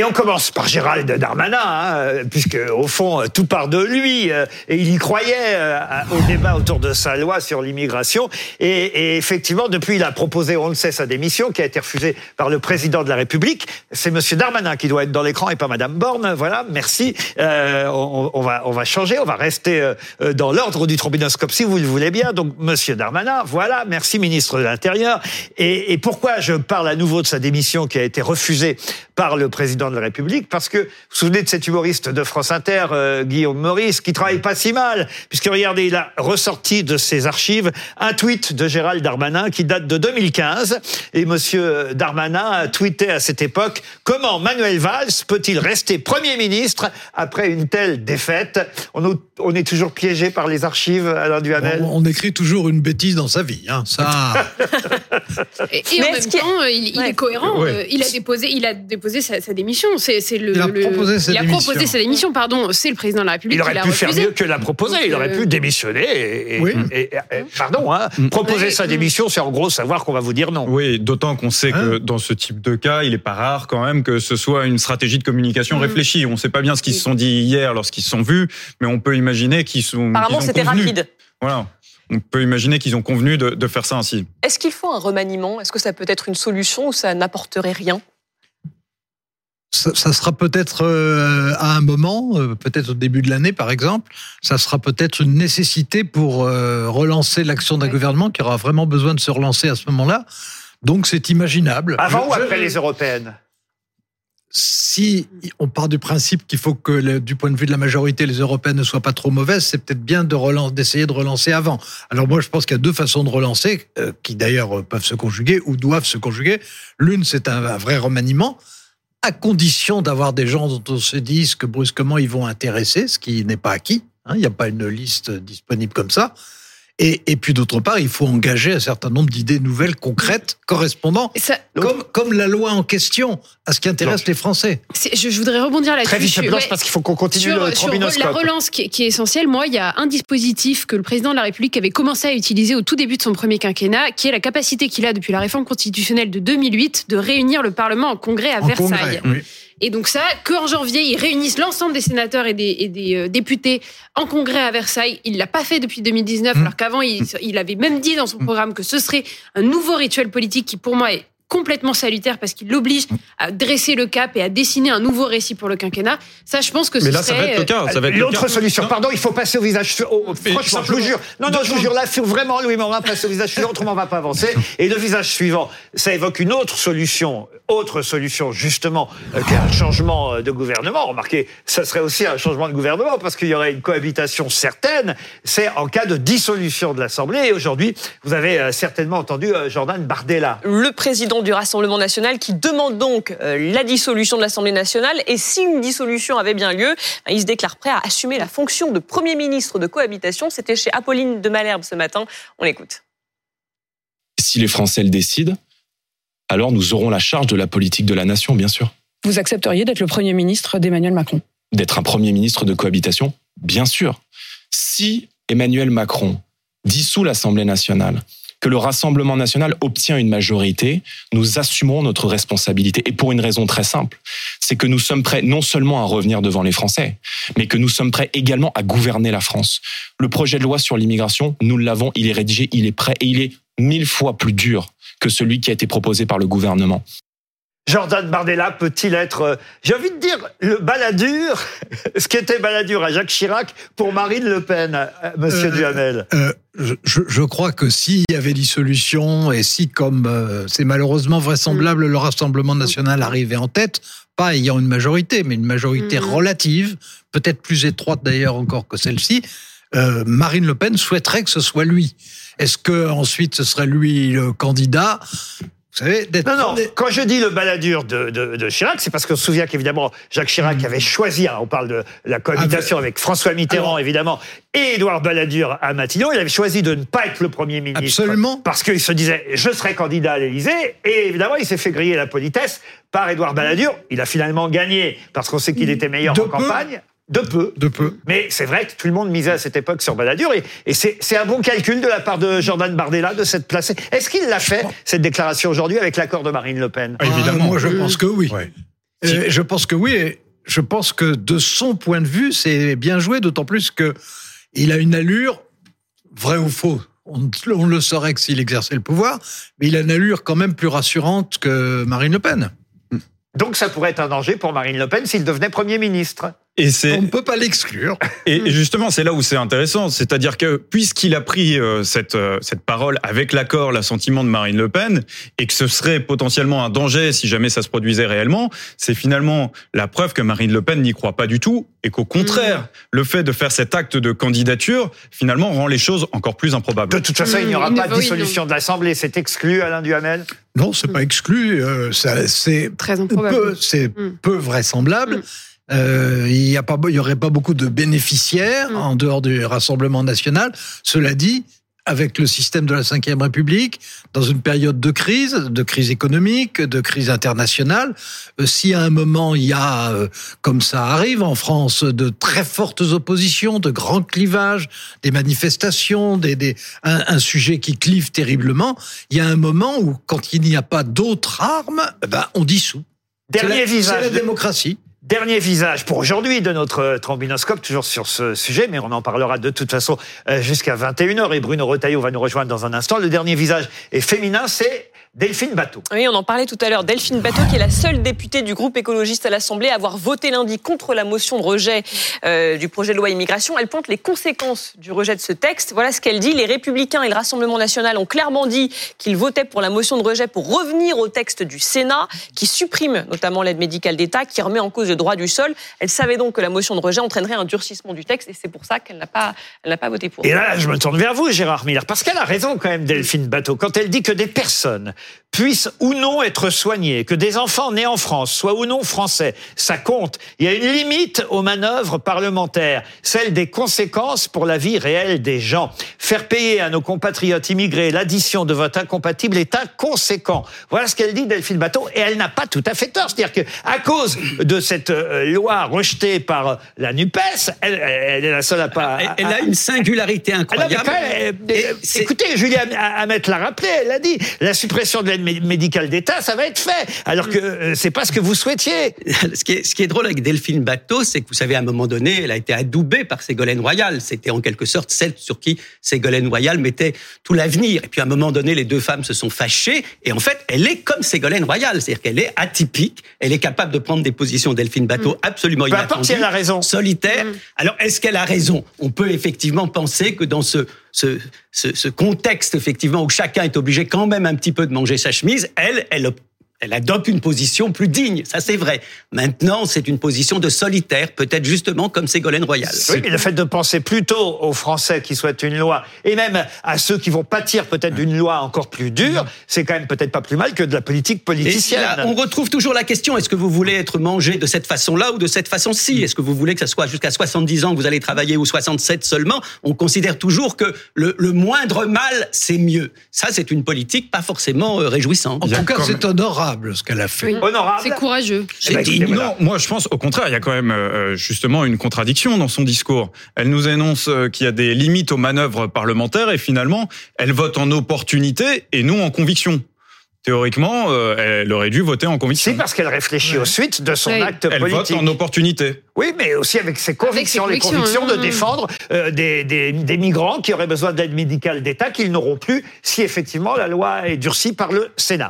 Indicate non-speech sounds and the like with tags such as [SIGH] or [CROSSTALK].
Et on commence par Gérald Darmanin, hein, puisque au fond tout part de lui, euh, et il y croyait euh, au débat autour de sa loi sur l'immigration. Et, effectivement, depuis, il a proposé, on le sait, sa démission, qui a été refusée par le président de la République. C'est Monsieur Darmanin qui doit être dans l'écran et pas Madame Borne. Voilà, merci. Euh, on, va, changer, on va rester dans l'ordre du trombinoscope si vous le voulez bien. Donc, Monsieur Darmanin, voilà, merci, ministre de l'Intérieur. Et, et pourquoi je parle à nouveau de sa démission qui a été refusée par le président de la République, parce que vous vous souvenez de cet humoriste de France Inter, euh, Guillaume Maurice, qui travaille pas si mal, puisque regardez, il a ressorti de ses archives un tweet de Gérald Darmanin qui date de 2015, et Monsieur Darmanin a tweeté à cette époque comment Manuel Valls peut-il rester Premier ministre après une telle défaite? On, on, est toujours piégé par les archives, Alain Duhamel on, on, écrit toujours une bêtise dans sa vie, hein, ça... [LAUGHS] et, et en même temps, il, il ouais. est cohérent, ouais. il a déposé, il a déposé sa, sa démission. C'est, c'est le, il a proposé sa il a démission. proposé sa démission. Pardon, c'est le président de la République. Il aurait qui l'a pu faire refusé. mieux que la proposer. Il aurait pu démissionner. Et, et, Oui. et- et- pardon, hein, proposer Oui. sa démission, c'est en gros savoir qu'on va vous dire non. Oui, d'autant qu'on sait que Hein dans ce type de cas, il est pas rare quand même que ce soit une stratégie de communication réfléchie. On ne sait pas bien ce qu'ils se sont dit hier lorsqu'ils se sont vus, mais on peut imaginer qu'ils sont. Apparemment, c'était convenu. rapide. Voilà. On peut imaginer qu'ils ont convenu de, de faire ça ainsi. Est-ce qu'il faut un remaniement? Est-ce que ça peut être une solution ou ça n'apporterait rien? Ça, ça sera peut-être euh, à un moment, euh, peut-être au début de l'année par exemple, ça sera peut-être une nécessité pour euh, relancer l'action d'un Ouais. gouvernement qui aura vraiment besoin de se relancer à ce moment-là. Donc c'est imaginable. Avant ou Je- après je- les européennes? Si on part du principe qu'il faut que, le- du point de vue de la majorité, les européennes ne soient pas trop mauvaises, c'est peut-être bien de d'essayer de relancer avant. Alors moi, je pense qu'il y a deux façons de relancer, euh, qui d'ailleurs peuvent se conjuguer ou doivent se conjuguer. L'une, c'est un, un vrai remaniement, à condition d'avoir des gens dont on se dise que brusquement ils vont intéresser, ce qui n'est pas acquis. hein. Il n'y a pas une liste disponible comme ça. Et, et puis d'autre part, il faut engager un certain nombre d'idées nouvelles, concrètes, correspondant, Et ça- comme, comme la loi en question, à ce qui intéresse les Français. je, je voudrais rebondir là-dessus. Très vite, Je Blanche, ouais. parce qu'il faut qu'on continue Sur, le sur la relance qui est, qui est essentielle, moi, il y a un dispositif que le président de la République avait commencé à utiliser au tout début de son premier quinquennat, qui est la capacité qu'il a depuis la réforme constitutionnelle de 2008 de réunir le Parlement en congrès à En Versailles. congrès, oui. Et donc ça, qu'en janvier, ils réunissent l'ensemble des sénateurs et des, et des, euh, députés en congrès à Versailles. Il l'a pas fait depuis 2019, Mmh. alors qu'avant, il, il avait même dit dans son programme que ce serait un nouveau rituel politique qui, pour moi, est complètement salutaire parce qu'il l'oblige à dresser le cap et à dessiner un nouveau récit pour le quinquennat. Ça, je pense que Mais ce là, ça serait... va être le cas. Ça va être le L'autre solution, Non. pardon, il faut passer au visage. au- franchement, je vous jure. Non, non, je vous jure, là, faut vraiment, Louis Morin, passer au visage suivant, autrement on va pas avancer. Et le visage suivant, ça évoque une autre solution, autre solution, justement, euh, qui est un changement euh, de gouvernement. Remarquez, ça serait aussi un changement de gouvernement, parce qu'il y aurait une cohabitation certaine. C'est en cas de dissolution de l'Assemblée. Et aujourd'hui, vous avez euh, certainement entendu euh, Jordan Bardella. Le président du Rassemblement national qui demande donc euh, la dissolution de l'Assemblée nationale. Et si une dissolution avait bien lieu, ben, il se déclare prêt à assumer la fonction de Premier ministre de cohabitation. C'était chez Apolline de Malherbe ce matin. On l'écoute. si les Français le décident, alors nous aurons la charge de la politique de la nation, bien sûr. Vous accepteriez d'être le Premier ministre d'Emmanuel Macron? D'être un Premier ministre de cohabitation, bien sûr. Si Emmanuel Macron dissout l'Assemblée nationale, que le Rassemblement national obtient une majorité, nous assumerons notre responsabilité. Et pour une raison très simple, c'est que nous sommes prêts non seulement à revenir devant les Français, mais que nous sommes prêts également à gouverner la France. Le projet de loi sur l'immigration, nous l'avons, il est rédigé, il est prêt et il est mille fois plus dur que celui qui a été proposé par le gouvernement. Jordan Bardella peut-il être, euh, j'ai envie de dire, le baladur, [LAUGHS] ce qui était baladur à Jacques Chirac pour Marine Le Pen, euh, monsieur Euh, Duhamel Euh, je, crois que s'il y avait dissolution et si, comme euh, c'est malheureusement vraisemblable, le Rassemblement national arrivait en tête, pas ayant une majorité, mais une majorité Mhm. relative, peut-être plus étroite d'ailleurs encore que celle-ci, euh, Marine Le Pen souhaiterait que ce soit lui. Est-ce que ensuite ce serait lui le candidat? Vous savez, d'être Non, non, quand je dis le baladur de, de, de Chirac, c'est parce qu'on se souvient qu'évidemment, Jacques Chirac avait choisi, hein, on parle de la cohabitation avec François Mitterrand, Alors- évidemment, et Édouard Balladur à Matignon, il avait choisi de ne pas être le Premier ministre. Absolument. Parce qu'il se disait, je serai candidat à l'Élysée, et évidemment, il s'est fait griller la politesse par Édouard Balladur. Il a finalement gagné, parce qu'on sait qu'il était meilleur De en peu. campagne. De peu. de peu. Mais c'est vrai que tout le monde misait à cette époque sur Balladur et, et c'est un bon calcul de la part de Jordan Bardella de s'être placé. Est-ce qu'il l'a fait, cette déclaration aujourd'hui, avec l'accord de Marine Le Pen? Ah, évidemment. Ah, moi, je pense que oui. Ouais. Euh, je pense que oui. et Je pense que de son point de vue, c'est bien joué, d'autant plus que il a une allure, vrai ou faux, on, on le saurait que s'il exerçait le pouvoir, mais il a une allure quand même plus rassurante que Marine Le Pen. Donc ça pourrait être un danger pour Marine Le Pen s'il devenait Premier ministre. Et c'est On ne peut pas l'exclure. Et justement, c'est là où c'est intéressant, c'est-à-dire que puisqu'il a pris euh, cette euh, cette parole avec l'accord, l'assentiment de Marine Le Pen, et que ce serait potentiellement un danger si jamais ça se produisait réellement, c'est finalement la preuve que Marine Le Pen n'y croit pas du tout, et qu'au contraire, le fait de faire cet acte de candidature finalement rend les choses encore plus improbables. De toute façon, il n'y aura Mmh, pas de dissolution de l'Assemblée. C'est exclu, Alain Duhamel? Non, c'est pas exclu. euh, ça- c'est Très improbable. peu, c'est Mm. peu vraisemblable. Euh, il y a pas, il y aurait pas beaucoup de bénéficiaires Mm. en dehors du Rassemblement national. Cela dit, avec le système de la Ve République, dans une période de crise, de crise économique, de crise internationale, euh, si à un moment il y a, euh, comme ça arrive en France, de très fortes oppositions, de grands clivages, des manifestations, des, des, un, un sujet qui clive terriblement, il y a un moment où, quand il n'y a pas d'autres armes, eh ben, on dissout. Dernier la- C'est visage. la de- démocratie. Dernier visage pour aujourd'hui de notre euh, trombinoscope, toujours sur ce sujet, mais on en parlera de toute façon euh, jusqu'à 21h et Bruno Retailleau va nous rejoindre dans un instant. Le dernier visage est féminin, c'est Delphine Bateau. Oui, on en parlait tout à l'heure. Delphine Bateau, qui est la seule députée du groupe écologiste à l'Assemblée à avoir voté lundi contre la motion de rejet euh, du projet de loi immigration. Elle pointe les conséquences du rejet de ce texte. Voilà ce qu'elle dit. Les Républicains et le Rassemblement national ont clairement dit qu'ils votaient pour la motion de rejet pour revenir au texte du Sénat, qui supprime notamment l'aide médicale d'État, qui remet en cause le droit du sol. Elle savait donc que la motion de rejet entraînerait un durcissement du texte, et c'est pour ça qu'elle n'a pas, elle n'a pas voté pour. Et là, je me tourne vers vous, Gérard Miller, parce qu'elle a raison quand même, Delphine Bateau, quand elle dit que des personnes puissent ou non être soignées, que des enfants nés en France soient ou non français, ça compte. Il y a une limite aux manœuvres parlementaires, celle des conséquences pour la vie réelle des gens. Faire payer à nos compatriotes immigrés l'addition de vote incompatible est inconséquent. Voilà ce qu'elle dit, Delphine Bateau, et elle n'a pas tout à fait tort. C'est-à-dire que à cause de cette euh, loi rejetée par la Nupes, elle, elle est la seule à pas. Elle, à- elle a une singularité ah incroyable. euh, euh, écoutez, Julien Hamet l'a rappelé, elle a dit, la suppression de l'aide mé- médicale d'État, ça va être fait, alors que euh, c'est pas ce que vous souhaitiez. [LAUGHS] ce, qui est, ce qui est drôle avec Delphine Bateau, c'est que vous savez, à un moment donné, elle a été adoubée par Ségolène Royal. C'était en quelque sorte celle sur qui Ségolène Royal mettait tout l'avenir. Et puis à un moment donné, les deux femmes se sont fâchées. Et en fait, elle est comme Ségolène Royal. C'est-à-dire qu'elle est atypique. Elle est capable de prendre des positions, Delphine Bateau, absolument Peu importe si elle a inattendues. raison. solitaire. Alors, est-ce qu'elle a raison? On peut effectivement penser que dans ce, ce, ce, ce contexte, effectivement, où chacun est obligé quand même un petit peu de manger sa chemise, elle, elle, elle adopte une position plus digne. Ça, c'est vrai. Maintenant, c'est une position de solitaire, peut-être justement comme Ségolène Royal. Oui, mais le fait de penser plutôt aux Français qui souhaitent une loi, et même à ceux qui vont pâtir peut-être d'une loi encore plus dure, c'est quand même peut-être pas plus mal que de la politique Et politicienne. là, on retrouve toujours la question est-ce que vous voulez être mangé de cette façon-là ou de cette façon-ci? Est-ce que vous voulez que ça soit jusqu'à 70 ans que vous allez travailler ou 67 seulement? On considère toujours que le, le moindre mal, c'est mieux. Ça, c'est une politique pas forcément euh, réjouissante. En tout cas, c'est honorable ce qu'elle a fait. Oui. Honorable. C'est courageux. Eh ben, écoutez, voilà. Non, moi je pense au contraire, il y a quand même euh, justement une contradiction dans son discours. Elle nous annonce euh, qu'il y a des limites aux manœuvres parlementaires et finalement, elle vote en opportunité et non en conviction. Théoriquement, euh, elle aurait dû voter en conviction. C'est parce qu'elle réfléchit aux suites de son acte Elle vote politique. en opportunité. Oui, mais aussi avec ses convictions, les convictions, de hein. défendre euh, des, des, des migrants qui auraient besoin d'aide médicale d'État qu'ils n'auront plus si effectivement la loi est durcie par le Sénat.